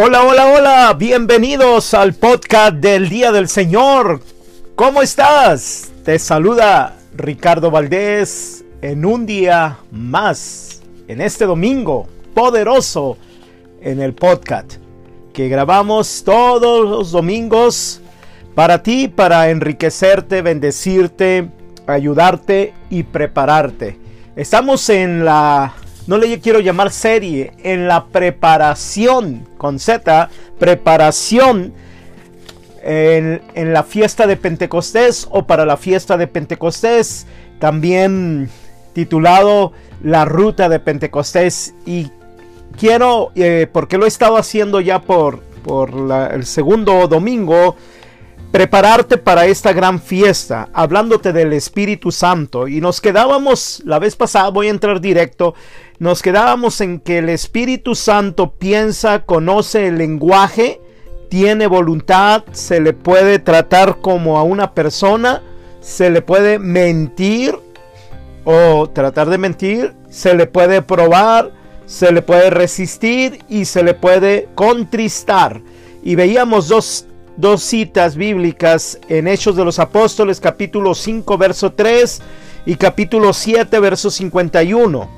Hola, hola, hola, bienvenidos al podcast del Día del Señor. ¿Cómo estás? Te saluda Ricardo Valdés en un día más, en este domingo poderoso en el podcast que grabamos todos los domingos para ti, para enriquecerte, bendecirte, ayudarte y prepararte. Estamos en la no le quiero llamar serie, en la preparación, con Z, preparación en, la fiesta de Pentecostés o para la fiesta de Pentecostés, también titulado La Ruta de Pentecostés. Y quiero, eh, porque lo he estado haciendo ya por, por el segundo domingo, prepararte para esta gran fiesta, hablándote del Espíritu Santo. Y nos quedábamos, la vez pasada voy a entrar directo, nos quedábamos en que el Espíritu Santo piensa, conoce el lenguaje, tiene voluntad, se le puede tratar como a una persona, se le puede mentir o tratar de mentir, se le puede probar, se le puede resistir y se le puede contristar. Y veíamos dos dos citas bíblicas en Hechos de los Apóstoles capítulo 5 verso 3 y capítulo 7 verso 51.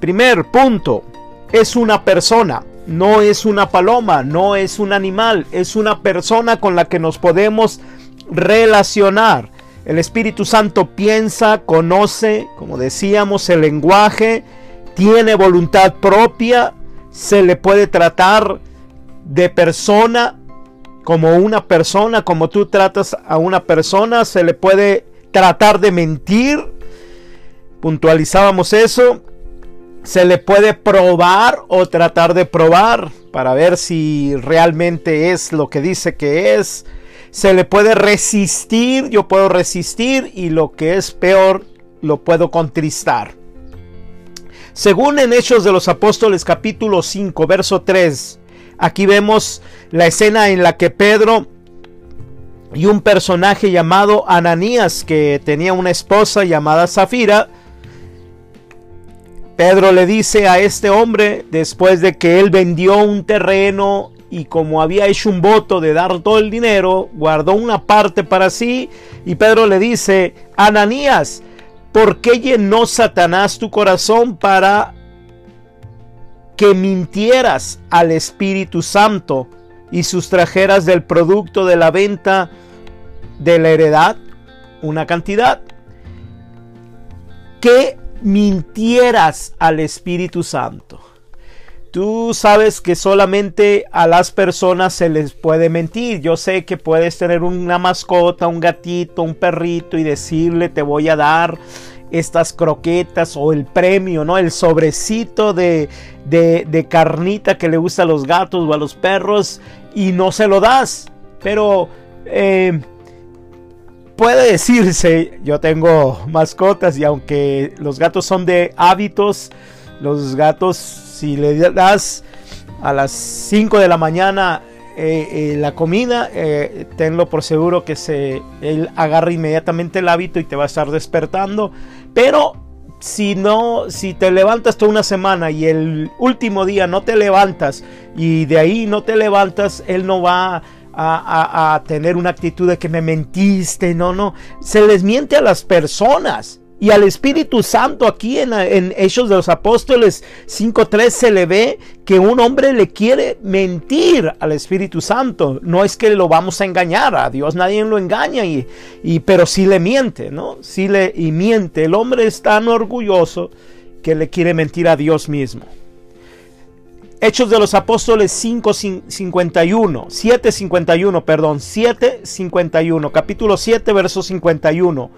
Primer punto, es una persona, no es una paloma, no es un animal, es una persona con la que nos podemos relacionar. El Espíritu Santo piensa, conoce, como decíamos, el lenguaje, tiene voluntad propia, se le puede tratar de persona como una persona, como tú tratas a una persona, se le puede tratar de mentir. Puntualizábamos eso. Se le puede probar o tratar de probar para ver si realmente es lo que dice que es. Se le puede resistir, yo puedo resistir y lo que es peor, lo puedo contristar. Según en Hechos de los Apóstoles capítulo 5, verso 3, Aquí vemos la escena en la que Pedro y un personaje llamado Ananías, que tenía una esposa llamada Zafira, Pedro le dice a este hombre, después de que él vendió un terreno y como había hecho un voto de dar todo el dinero, guardó una parte para sí y Pedro le dice, Ananías, ¿por qué llenó Satanás tu corazón para que mintieras al Espíritu Santo y sustrajeras del producto de la venta de la heredad una cantidad. Que mintieras al Espíritu Santo. Tú sabes que solamente a las personas se les puede mentir. Yo sé que puedes tener una mascota, un gatito, un perrito y decirle te voy a dar estas croquetas o el premio, ¿no? El sobrecito de, de, carnita que le gusta a los gatos o a los perros y no se lo das. Pero eh, puede decirse, yo tengo mascotas y aunque los gatos son de hábitos, los gatos si le das a las 5 de la mañana eh, eh, la comida, tenlo por seguro que se, él agarra inmediatamente el hábito y te va a estar despertando. Pero si no, si te levantas toda una semana y el último día no te levantas y de ahí no te levantas, él no va a, a tener una actitud de que me mentiste, no, no. Se les miente a las personas. Y al Espíritu Santo aquí en, Hechos de los Apóstoles 5.3 se le ve que un hombre le quiere mentir al Espíritu Santo. No es que lo vamos a engañar, a Dios nadie lo engaña, y, y pero sí le miente, ¿no? Sí le y miente. El hombre es tan orgulloso que le quiere mentir a Dios mismo. Hechos de los Apóstoles 5.51, 7.51, perdón, 7.51, capítulo 7, verso 51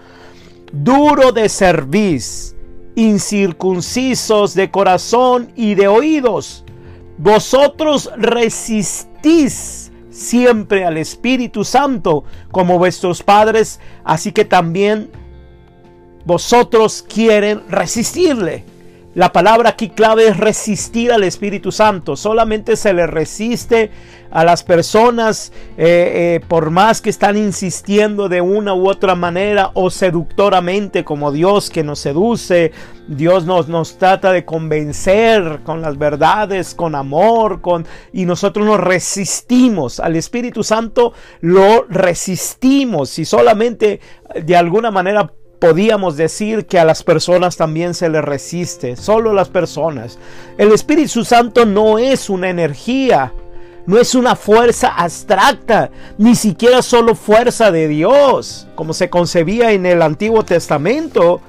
duro de cerviz, incircuncisos de corazón y de oídos. Vosotros resistís siempre al Espíritu Santo como vuestros padres, así que también vosotros quieren resistirle. La palabra aquí clave es resistir al Espíritu Santo. Solamente se le resiste a las personas eh, eh, por más que están insistiendo de una u otra manera o seductoramente como Dios que nos seduce. Dios nos, nos trata de convencer con las verdades, con amor, con, y nosotros nos resistimos al Espíritu Santo, lo resistimos y solamente de alguna manera podíamos decir que a las personas también se les resiste, solo las personas. El Espíritu Santo no es una energía, no es una fuerza abstracta, ni siquiera solo fuerza de Dios, como se concebía en el Antiguo Testamento,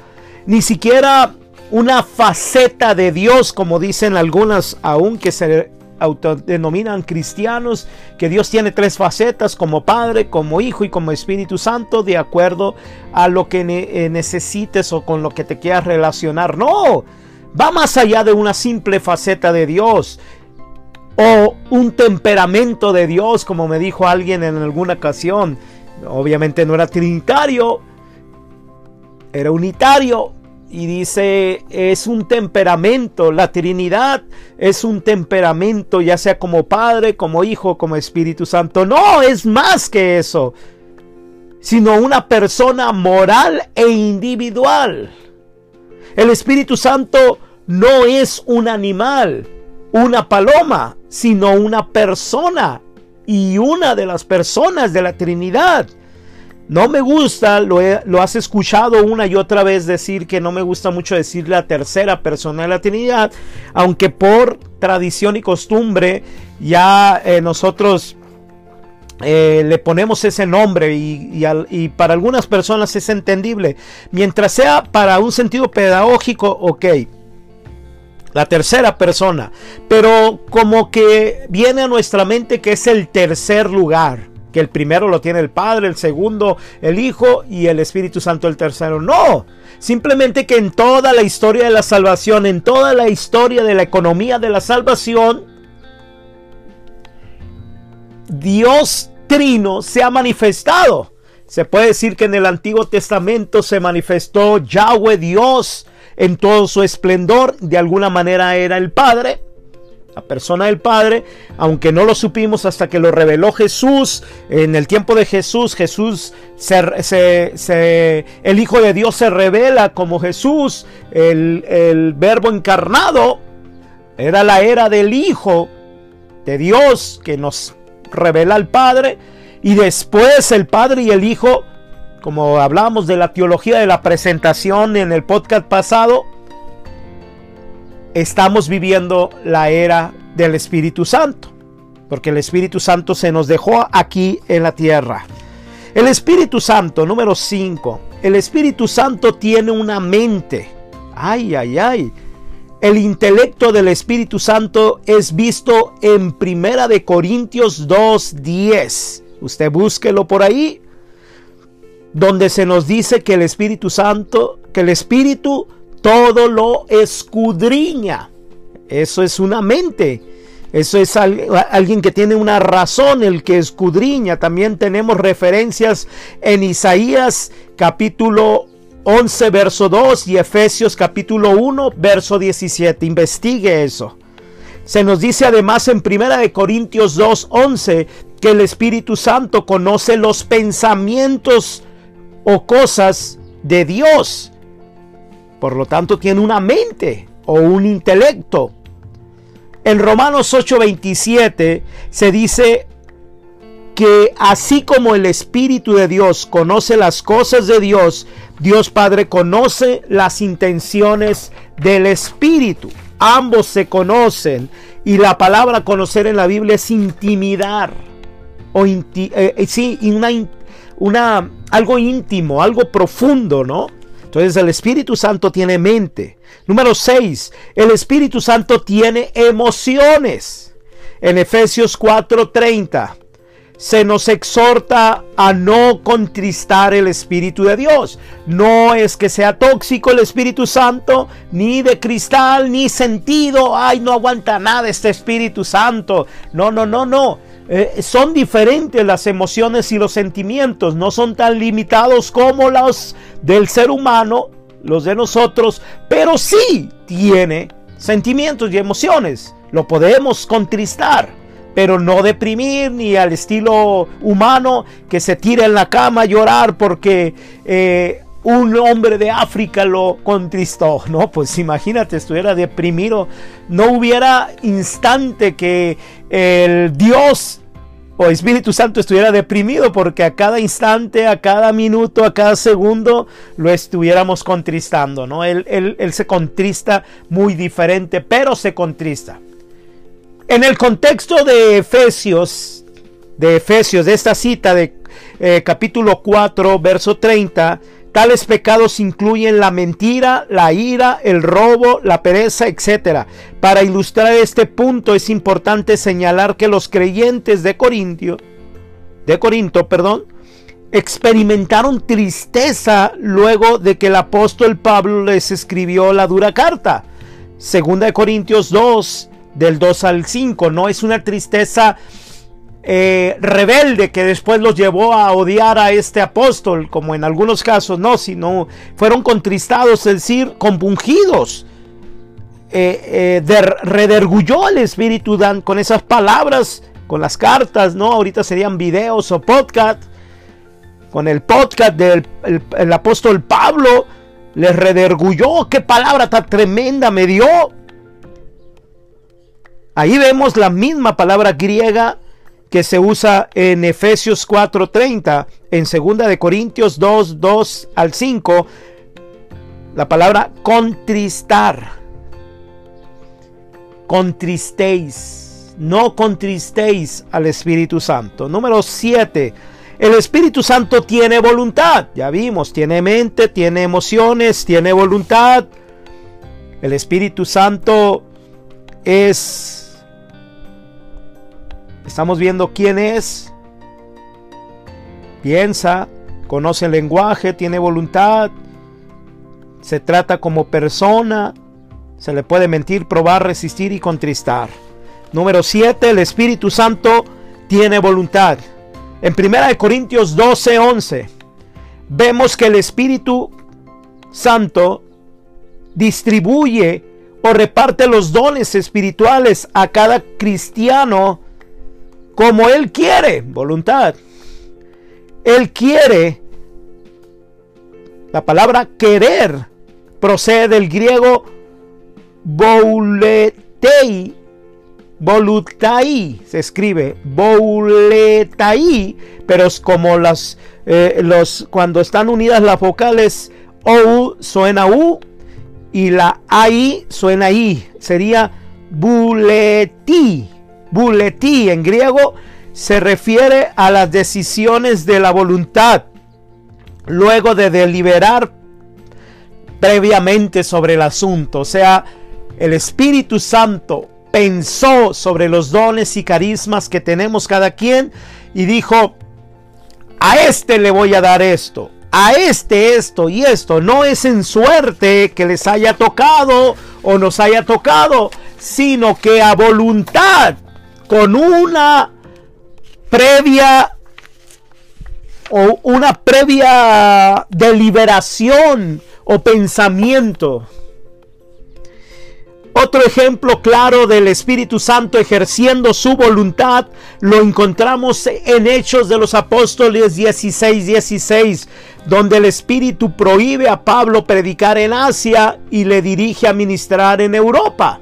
ni siquiera una faceta de Dios, como dicen algunas, aunque se autodenominan cristianos, que Dios tiene tres facetas, como Padre, como Hijo y como Espíritu Santo, de acuerdo a lo que eh, necesites o con lo que te quieras relacionar. No, va más allá de una simple faceta de Dios o un temperamento de Dios, como me dijo alguien en alguna ocasión. Obviamente no era trinitario, era unitario, y dice, es un temperamento, la Trinidad es un temperamento, ya sea como Padre, como Hijo, como Espíritu Santo. No, es más que eso, sino una persona moral e individual. El Espíritu Santo no es un animal, una paloma, sino una persona y una de las personas de la Trinidad. No me gusta, lo, has escuchado una y otra vez decir que no me gusta mucho decir la tercera persona de la Trinidad, aunque por tradición y costumbre ya eh, nosotros eh, le ponemos ese nombre y, y, para algunas personas es entendible. Mientras sea para un sentido pedagógico, ok. La tercera persona. Pero como que viene a nuestra mente que es el tercer lugar que el primero lo tiene el Padre, el segundo el Hijo y el Espíritu Santo el tercero. No, simplemente que en toda la historia de la salvación, en toda la historia de la economía de la salvación, Dios Trino se ha manifestado. Se puede decir que en el Antiguo Testamento se manifestó Yahweh Dios en todo su esplendor. De alguna manera era el Padre persona del Padre, aunque no lo supimos hasta que lo reveló Jesús. En el tiempo de Jesús, Jesús, se, el Hijo de Dios se revela como Jesús, el, el verbo encarnado. Era la era del Hijo de Dios que nos revela al Padre. Y después el Padre y el Hijo, como hablamos de la teología de la presentación en el podcast pasado, estamos viviendo la era del Espíritu Santo, porque el Espíritu Santo se nos dejó aquí en la tierra. El Espíritu Santo, número 5, el Espíritu Santo tiene una mente. Ay, ay, ay. El intelecto del Espíritu Santo es visto en Primera de Corintios 2:10. Usted búsquelo por ahí donde se nos dice que el Espíritu Santo, que el Espíritu todo lo escudriña. Eso es una mente. Eso es alguien que tiene una razón, el que escudriña. También tenemos referencias en Isaías capítulo 11, verso 2 y Efesios capítulo 1, verso 17. Investigue eso. Se nos dice además en Primera de Corintios 2, 11 que el Espíritu Santo conoce los pensamientos o cosas de Dios. Por lo tanto, tiene una mente o un intelecto. En Romanos 8:27 se dice que así como el Espíritu de Dios conoce las cosas de Dios, Dios Padre conoce las intenciones del Espíritu. Ambos se conocen y la palabra conocer en la Biblia es intimidar o eh, eh, sí, una, una, algo íntimo, algo profundo, ¿no? Entonces el Espíritu Santo tiene mente. Número 6, el Espíritu Santo tiene emociones. En Efesios 4:30 se nos exhorta a no contristar el Espíritu de Dios. No es que sea tóxico el Espíritu Santo, ni de cristal, ni sentido. Ay, no aguanta nada este Espíritu Santo. No, no, no, no. Eh, son diferentes las emociones y los sentimientos, no son tan limitados como los del ser humano, los de nosotros, pero sí tiene sentimientos y emociones. Lo podemos contristar, pero no deprimir ni al estilo humano que se tira en la cama a llorar porque eh, un hombre de África lo contristó. No, pues imagínate, estuviera deprimido. No hubiera instante que el Dios o Espíritu Santo estuviera deprimido porque a cada instante, a cada minuto, a cada segundo lo estuviéramos contristando, ¿no? Él, se contrista muy diferente, pero se contrista. En el contexto de Efesios, de Efesios, de esta cita de eh, capítulo 4, verso 30, Tales pecados incluyen la mentira, la ira, el robo, la pereza, etc. Para ilustrar este punto es importante señalar que los creyentes de Corintio, de Corinto, perdón, experimentaron tristeza luego de que el apóstol Pablo les escribió la dura carta. Segunda de Corintios 2 del 2 al 5, no es una tristeza eh, rebelde que después los llevó a odiar a este apóstol, como en algunos casos no, sino fueron contristados, es decir, compungidos. Eh, eh redergulló el Espíritu Dan con esas palabras, con las cartas, ¿no? Ahorita serían videos o podcast. Con el podcast del el apóstol Pablo, les redergulló. ¡Qué palabra tan tremenda me dio! Ahí vemos la misma palabra griega que se usa en Efesios 4:30, en 2 de Corintios 2, 2 al 5, la palabra contristar. Contristéis, no contristéis al Espíritu Santo. Número 7. El Espíritu Santo tiene voluntad. Ya vimos, tiene mente, tiene emociones, tiene voluntad. El Espíritu Santo es Estamos viendo quién es. Piensa, conoce el lenguaje, tiene voluntad. Se trata como persona. Se le puede mentir, probar, resistir y contristar. Número 7. El Espíritu Santo tiene voluntad. En 1 Corintios 12, 11 vemos que el Espíritu Santo distribuye o reparte los dones espirituales a cada cristiano como Él quiere, voluntad. Él quiere, la palabra querer procede del griego bouletei, volutai, se escribe bouletai, pero es como las, eh, cuando están unidas las vocales OU suena U y la AI suena I, sería buleti Buletí en griego se refiere a las decisiones de la voluntad luego de deliberar previamente sobre el asunto. O sea, el Espíritu Santo pensó sobre los dones y carismas que tenemos cada quien y dijo, a este le voy a dar esto, a este esto y esto. No es en suerte que les haya tocado o nos haya tocado, sino que a voluntad con una previa o una previa deliberación o pensamiento. Otro ejemplo claro del Espíritu Santo ejerciendo su voluntad lo encontramos en Hechos de los Apóstoles 16, 16, donde el Espíritu prohíbe a Pablo predicar en Asia y le dirige a ministrar en Europa.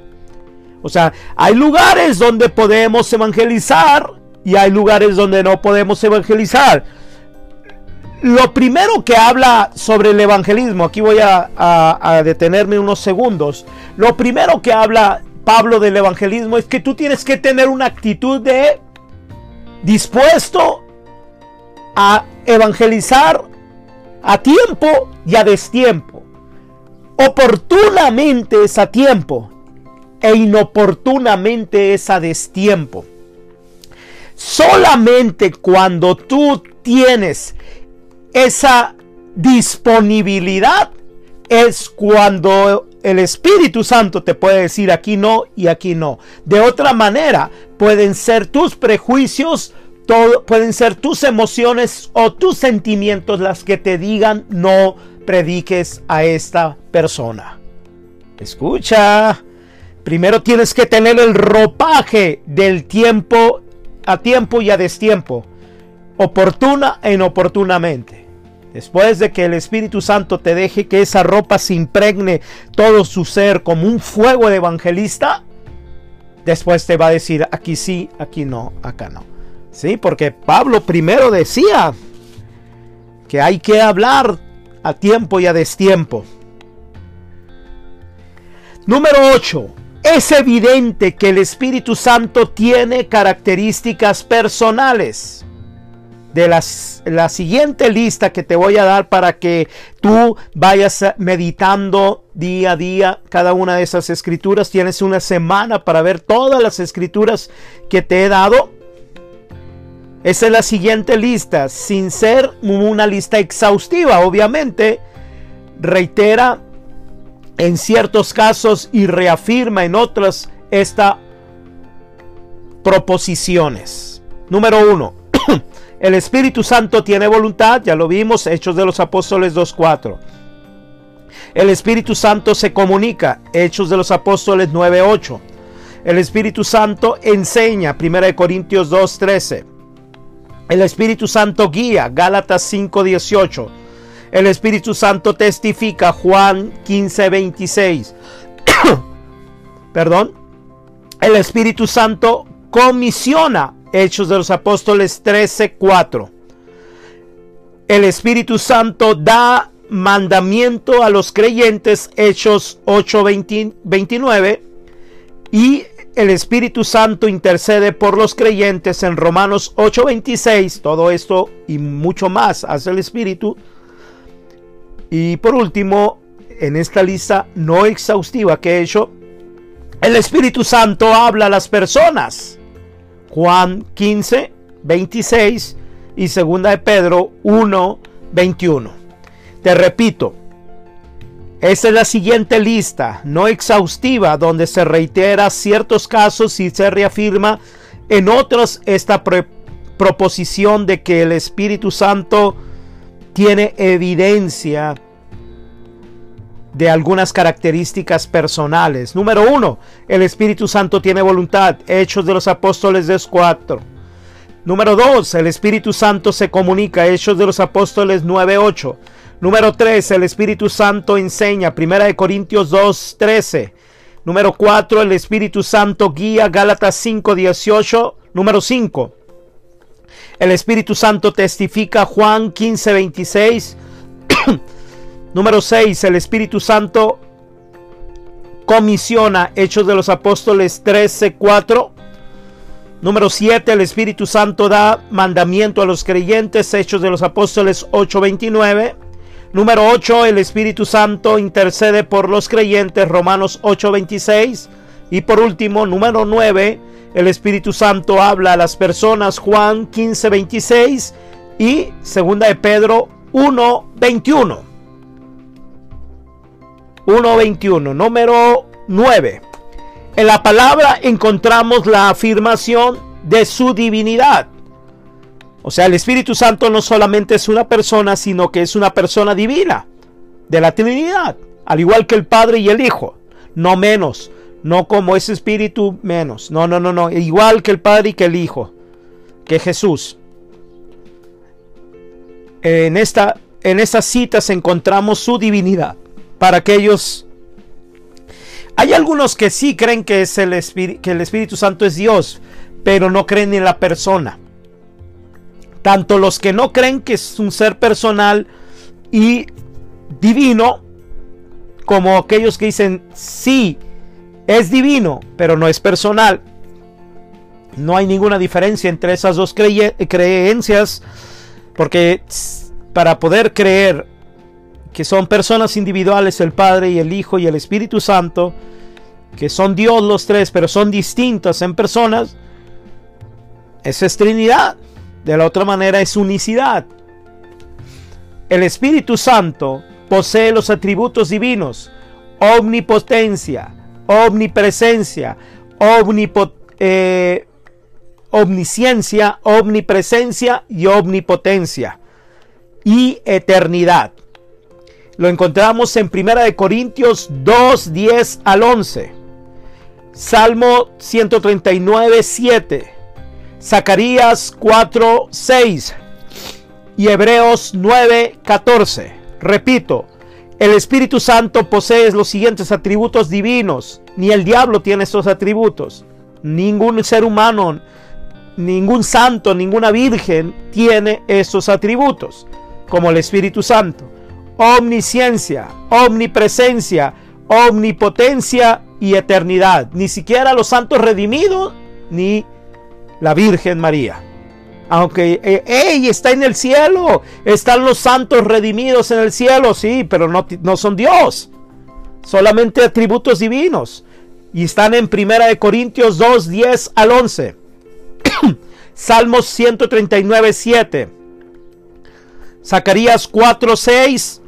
O sea, hay lugares donde podemos evangelizar y hay lugares donde no podemos evangelizar. Lo primero que habla sobre el evangelismo, aquí voy a, detenerme unos segundos. Lo primero que habla Pablo del evangelismo es que tú tienes que tener una actitud de dispuesto a evangelizar a tiempo y a destiempo. Oportunamente es a tiempo e inoportunamente es a destiempo. Solamente cuando tú tienes esa disponibilidad es cuando el Espíritu Santo te puede decir aquí no y aquí no. De otra manera, pueden ser tus prejuicios, todo, pueden ser tus emociones o tus sentimientos las que te digan no prediques a esta persona. Escucha, primero tienes que tener el ropaje del tiempo a tiempo y a destiempo, oportuna e inoportunamente. Después de que el Espíritu Santo te deje que esa ropa se impregne todo su ser como un fuego de evangelista, después te va a decir aquí sí, aquí no, acá no. Sí, porque Pablo primero decía que hay que hablar a tiempo y a destiempo. Número 8. Es evidente que el Espíritu Santo tiene características personales. De las, la siguiente lista que te voy a dar para que tú vayas meditando día a día cada una de esas escrituras. Tienes una semana para ver todas las escrituras que te he dado. Esa es la siguiente lista, sin ser una lista exhaustiva, obviamente. Reitera en ciertos casos y reafirma en otras estas proposiciones. Número uno, el Espíritu Santo tiene voluntad, ya lo vimos, Hechos de los Apóstoles 2.4. El Espíritu Santo se comunica, Hechos de los Apóstoles 9.8. El Espíritu Santo enseña, 1 Corintios 2.13. El Espíritu Santo guía, Gálatas 5.18. El Espíritu Santo testifica Juan 15, 26. Perdón. El Espíritu Santo comisiona Hechos de los Apóstoles 13, 4. El Espíritu Santo da mandamiento a los creyentes Hechos 8, 29. Y el Espíritu Santo intercede por los creyentes en Romanos 8:26. Todo esto y mucho más hace el Espíritu y por último, en esta lista no exhaustiva que he hecho, el Espíritu Santo habla a las personas. Juan 15, 26 y segunda de Pedro 1, 21. Te repito, esta es la siguiente lista, no exhaustiva, donde se reitera ciertos casos y se reafirma en otros esta proposición de que el Espíritu Santo tiene evidencia de algunas características personales. Número uno, el Espíritu Santo tiene voluntad. Hechos de los Apóstoles 2.4. Número dos, el Espíritu Santo se comunica. Hechos de los Apóstoles 9.8. Número tres, el Espíritu Santo enseña. Primera de Corintios 2.13. Número cuatro, el Espíritu Santo guía. Gálatas 5.18. Número cinco, el Espíritu Santo testifica Juan 15, 26. Número 6. El Espíritu Santo comisiona Hechos de los Apóstoles 13, 4. Número 7. El Espíritu Santo da mandamiento a los creyentes Hechos de los Apóstoles 8, 29. Número 8. El Espíritu Santo intercede por los creyentes Romanos 8, 26. Y por último, número 9 el Espíritu Santo habla a las personas Juan 15, 26 y segunda de Pedro 1, 21. 1, 21. Número 9. En la palabra encontramos la afirmación de su divinidad. O sea, el Espíritu Santo no solamente es una persona, sino que es una persona divina de la Trinidad, al igual que el Padre y el Hijo, no menos. No como ese espíritu menos. No, no, no, no. Igual que el Padre y que el Hijo. Que Jesús. En, esta, en estas citas encontramos su divinidad. Para aquellos... Hay algunos que sí creen que, es el que el Espíritu Santo es Dios, pero no creen en la persona. Tanto los que no creen que es un ser personal y divino, como aquellos que dicen sí, es divino, pero no es personal. No hay ninguna diferencia entre esas dos creencias, porque para poder creer que son personas individuales, el Padre y el Hijo y el Espíritu Santo, que son Dios los tres, pero son distintas en personas, esa es Trinidad. De la otra manera es unicidad. El Espíritu Santo posee los atributos divinos, omnipotencia, omnipresencia, eh, omnisciencia, omnipresencia y omnipotencia y eternidad. lo encontramos en 1 Corintios 2, 10 al 11. Salmo 139, 7. Zacarías 4, 6. Y Hebreos 9, 14. Repito, el Espíritu Santo posee los siguientes atributos divinos. Ni el diablo tiene estos atributos. Ningún ser humano, ningún santo, ninguna virgen tiene esos atributos, como el Espíritu Santo omnisciencia, omnipresencia, omnipotencia y eternidad. Ni siquiera los santos redimidos ni la Virgen María. Aunque ella está en el cielo, están los santos redimidos en el cielo, sí, pero no, no son Dios. Solamente atributos divinos. Y están en Primera de Corintios 2, 10 al 11. Salmos 139, 7. Zacarías 4, 6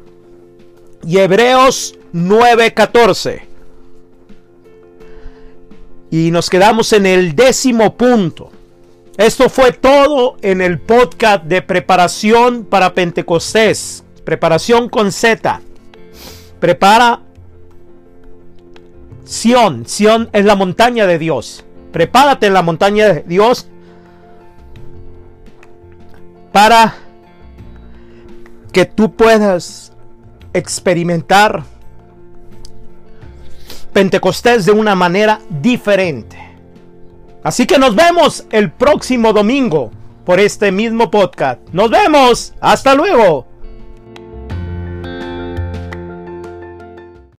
y Hebreos 9:14. Y nos quedamos en el décimo punto. Esto fue todo en el podcast de preparación para Pentecostés. Preparación con Z. Prepara Sión. Sión es la montaña de Dios. Prepárate en la montaña de Dios para que tú puedas experimentar Pentecostés de una manera diferente. Así que nos vemos el próximo domingo por este mismo podcast. Nos vemos. Hasta luego.